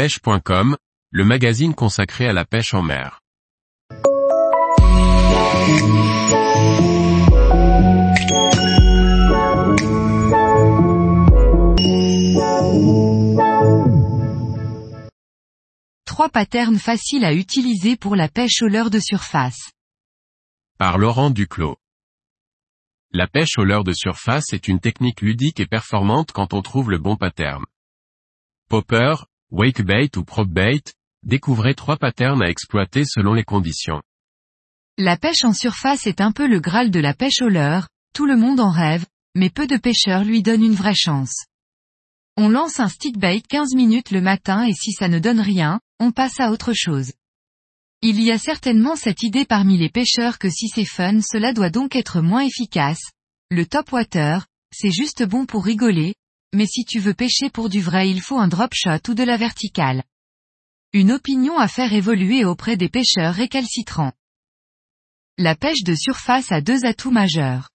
pêche.com, le magazine consacré à la pêche en mer. Trois patterns faciles à utiliser pour la pêche au leurre de surface. Par Laurent Duclos. La pêche au leurre de surface est une technique ludique et performante quand on trouve le bon pattern. Popper, wakebait ou propbait, découvrez trois patterns à exploiter selon les conditions. La pêche en surface est un peu le graal de la pêche au leurre, tout le monde en rêve, mais peu de pêcheurs lui donnent une vraie chance. On lance un stickbait 15 minutes le matin et si ça ne donne rien, on passe à autre chose. Il y a certainement cette idée parmi les pêcheurs que si c'est fun cela doit donc être moins efficace. Le top water, c'est juste bon pour rigoler, mais si tu veux pêcher pour du vrai il faut un drop shot ou de la verticale. Une opinion à faire évoluer auprès des pêcheurs récalcitrants. La pêche de surface a deux atouts majeurs.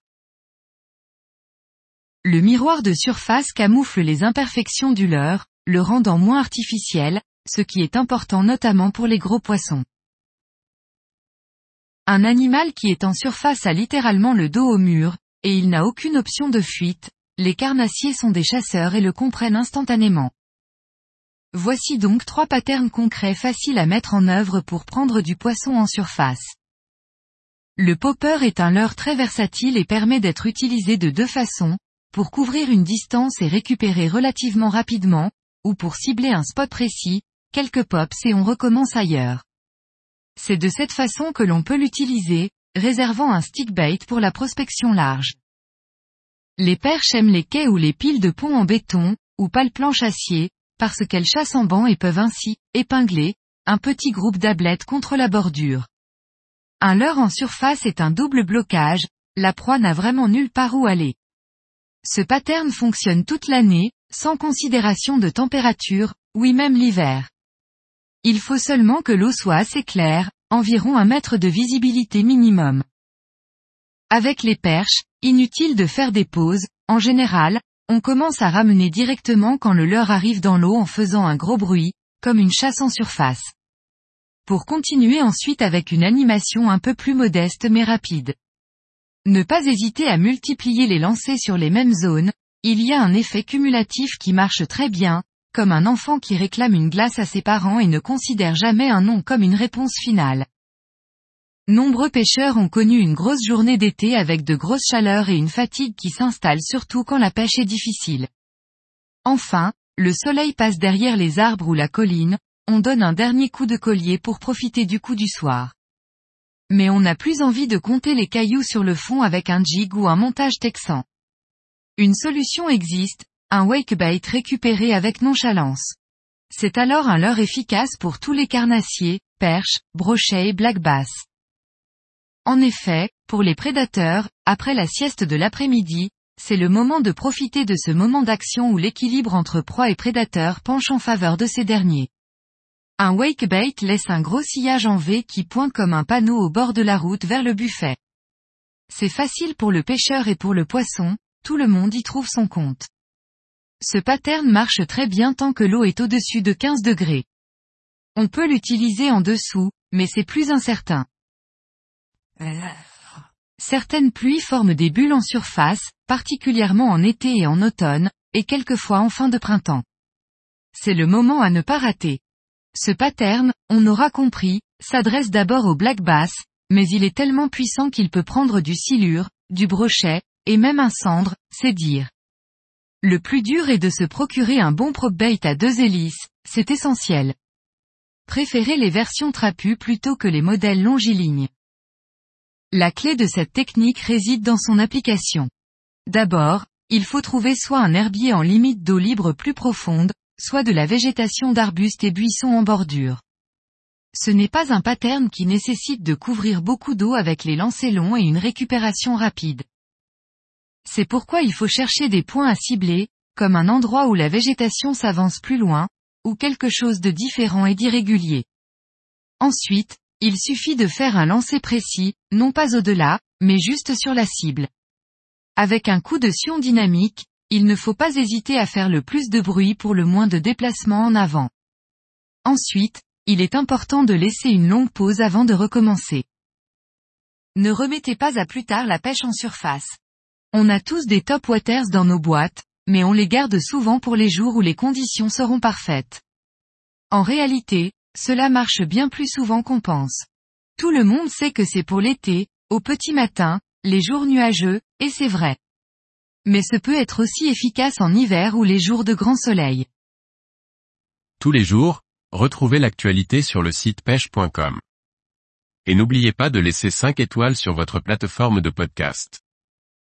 Le miroir de surface camoufle les imperfections du leurre, le rendant moins artificiel, ce qui est important notamment pour les gros poissons. Un animal qui est en surface a littéralement le dos au mur, et il n'a aucune option de fuite, les carnassiers sont des chasseurs et le comprennent instantanément. Voici donc trois patterns concrets faciles à mettre en œuvre pour prendre du poisson en surface. Le popper est un leurre très versatile et permet d'être utilisé de deux façons, pour couvrir une distance et récupérer relativement rapidement, ou pour cibler un spot précis, quelques pops et on recommence ailleurs. C'est de cette façon que l'on peut l'utiliser, réservant un stickbait pour la prospection large. Les perches aiment les quais ou les piles de pont en béton, ou pales planches acier, parce qu'elles chassent en banc et peuvent ainsi, épingler, un petit groupe d'ablettes contre la bordure. Un leurre en surface est un double blocage, la proie n'a vraiment nulle part où aller. Ce pattern fonctionne toute l'année, sans considération de température, oui même l'hiver. Il faut seulement que l'eau soit assez claire, environ un mètre de visibilité minimum. Avec les perches, inutile de faire des pauses, en général, on commence à ramener directement quand le leurre arrive dans l'eau en faisant un gros bruit, comme une chasse en surface. Pour continuer ensuite avec une animation un peu plus modeste mais rapide. Ne pas hésiter à multiplier les lancers sur les mêmes zones, il y a un effet cumulatif qui marche très bien, comme un enfant qui réclame une glace à ses parents et ne considère jamais un non comme une réponse finale. Nombreux pêcheurs ont connu une grosse journée d'été avec de grosses chaleurs et une fatigue qui s'installe surtout quand la pêche est difficile. Enfin, le soleil passe derrière les arbres ou la colline, on donne un dernier coup de collier pour profiter du coup du soir. Mais on n'a plus envie de compter les cailloux sur le fond avec un jig ou un montage texan. Une solution existe, un wakebait récupéré avec nonchalance. C'est alors un leurre efficace pour tous les carnassiers, perches, brochets et black bass. En effet, pour les prédateurs, après la sieste de l'après-midi, c'est le moment de profiter de ce moment d'action où l'équilibre entre proie et prédateur penche en faveur de ces derniers. Un wakebait laisse un gros sillage en V qui pointe comme un panneau au bord de la route vers le buffet. C'est facile pour le pêcheur et pour le poisson, tout le monde y trouve son compte. Ce pattern marche très bien tant que l'eau est au-dessus de 15 degrés. On peut l'utiliser en dessous, mais c'est plus incertain. Certaines pluies forment des bulles en surface, particulièrement en été et en automne, et quelquefois en fin de printemps. C'est le moment à ne pas rater. Ce pattern, on aura compris, s'adresse d'abord au black bass, mais il est tellement puissant qu'il peut prendre du silure, du brochet, et même un cendre, c'est dire. Le plus dur est de se procurer un bon bait à deux hélices, c'est essentiel. Préférez les versions trapues plutôt que les modèles longilignes. La clé de cette technique réside dans son application. D'abord, il faut trouver soit un herbier en limite d'eau libre plus profonde, soit de la végétation d'arbustes et buissons en bordure. Ce n'est pas un pattern qui nécessite de couvrir beaucoup d'eau avec les lancers longs et une récupération rapide. C'est pourquoi il faut chercher des points à cibler, comme un endroit où la végétation s'avance plus loin, ou quelque chose de différent et d'irrégulier. Ensuite, il suffit de faire un lancer précis, non pas au-delà, mais juste sur la cible. Avec un coup de sion dynamique, il ne faut pas hésiter à faire le plus de bruit pour le moins de déplacement en avant. Ensuite, il est important de laisser une longue pause avant de recommencer. Ne remettez pas à plus tard la pêche en surface. On a tous des top waters dans nos boîtes, mais on les garde souvent pour les jours où les conditions seront parfaites. En réalité, cela marche bien plus souvent qu'on pense. Tout le monde sait que c'est pour l'été, au petit matin, les jours nuageux, et c'est vrai. Mais ce peut être aussi efficace en hiver ou les jours de grand soleil. Tous les jours, retrouvez l'actualité sur le site pêche.com. Et n'oubliez pas de laisser 5 étoiles sur votre plateforme de podcast.